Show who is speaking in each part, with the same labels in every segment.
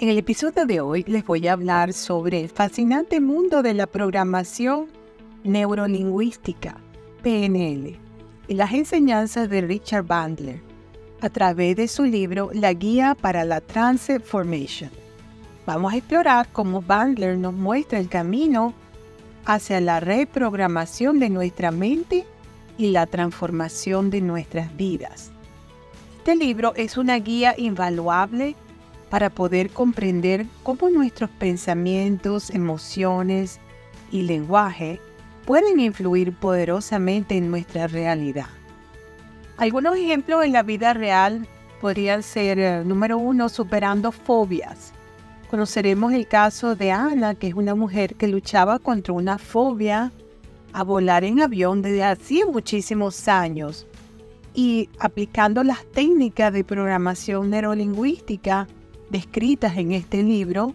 Speaker 1: En el episodio de hoy les voy a hablar sobre el fascinante mundo de la programación neurolingüística, PNL, y las enseñanzas de Richard Bandler a través de su libro La Guía para la Transformation. Vamos a explorar cómo Bandler nos muestra el camino hacia la reprogramación de nuestra mente y la transformación de nuestras vidas. Este libro es una guía invaluable para poder comprender cómo nuestros pensamientos, emociones y lenguaje pueden influir poderosamente en nuestra realidad. Algunos ejemplos en la vida real podrían ser, eh, número uno, superando fobias. Conoceremos el caso de Ana, que es una mujer que luchaba contra una fobia a volar en avión desde hace muchísimos años y aplicando las técnicas de programación neurolingüística descritas en este libro,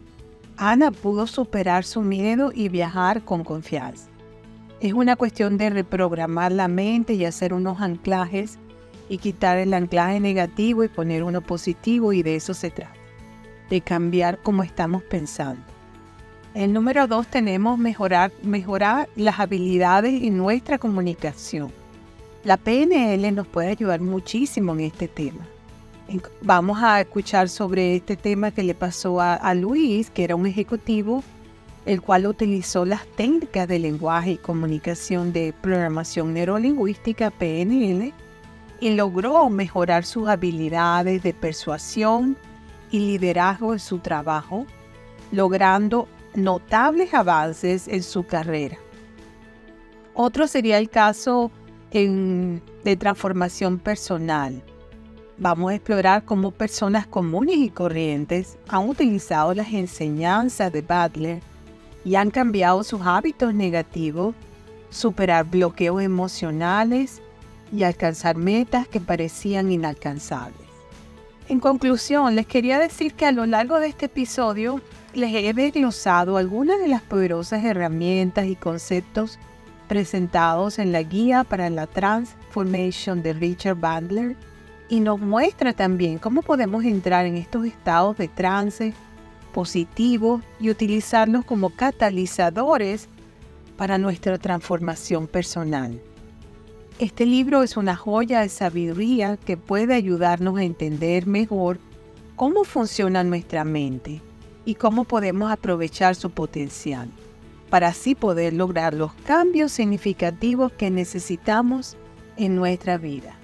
Speaker 1: Ana pudo superar su miedo y viajar con confianza. Es una cuestión de reprogramar la mente y hacer unos anclajes y quitar el anclaje negativo y poner uno positivo y de eso se trata, de cambiar cómo estamos pensando. El número dos tenemos mejorar, mejorar las habilidades en nuestra comunicación. La PNL nos puede ayudar muchísimo en este tema. Vamos a escuchar sobre este tema que le pasó a, Luis, que era un ejecutivo, el cual utilizó las técnicas de lenguaje y comunicación de programación neurolingüística, PNL, y logró mejorar sus habilidades de persuasión y liderazgo en su trabajo, logrando notables avances en su carrera. Otro sería el caso de transformación personal Vamos a explorar cómo personas comunes y corrientes han utilizado las enseñanzas de Butler y han cambiado sus hábitos negativos, superar bloqueos emocionales y alcanzar metas que parecían inalcanzables. En conclusión, les quería decir que a lo largo de este episodio les he desglosado algunas de las poderosas herramientas y conceptos presentados en la guía para la transformation de Richard Bandler y nos muestra también cómo podemos entrar en estos estados de trance positivos y utilizarlos como catalizadores para nuestra transformación personal. Este libro es una joya de sabiduría que puede ayudarnos a entender mejor cómo funciona nuestra mente y cómo podemos aprovechar su potencial para así poder lograr los cambios significativos que necesitamos en nuestra vida.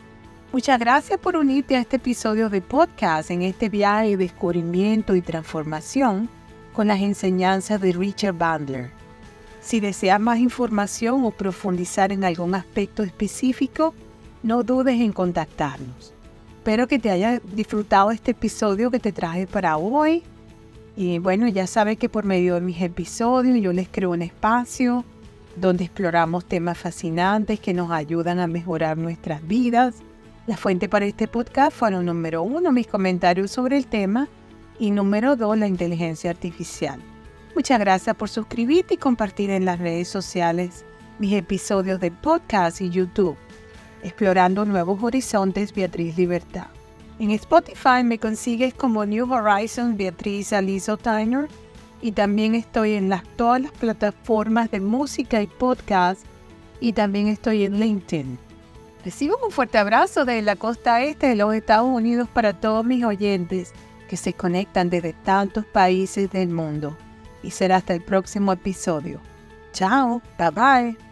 Speaker 1: Muchas gracias por unirte a este episodio de podcast en este viaje de descubrimiento y transformación con las enseñanzas de Richard Bandler. Si deseas más información o profundizar en algún aspecto específico, no dudes en contactarnos. Espero que te haya disfrutado este episodio que te traje para hoy. Y bueno, ya sabes que por medio de mis episodios yo les creo un espacio donde exploramos temas fascinantes que nos ayudan a mejorar nuestras vidas la fuente para este podcast fueron número uno, mis comentarios sobre el tema y número dos, la inteligencia artificial. Muchas gracias por suscribirte y compartir en las redes sociales mis episodios de podcast y YouTube. Explorando Nuevos Horizontes, Beatriz Libertad. En Spotify me consigues como New Horizons Beatriz Aliso Tyner y también estoy en las, todas las plataformas de música y podcast y también estoy en LinkedIn. Recibo un fuerte abrazo de la costa este de los Estados Unidos para todos mis oyentes que se conectan desde tantos países del mundo. Y será hasta el próximo episodio. Chao, bye bye.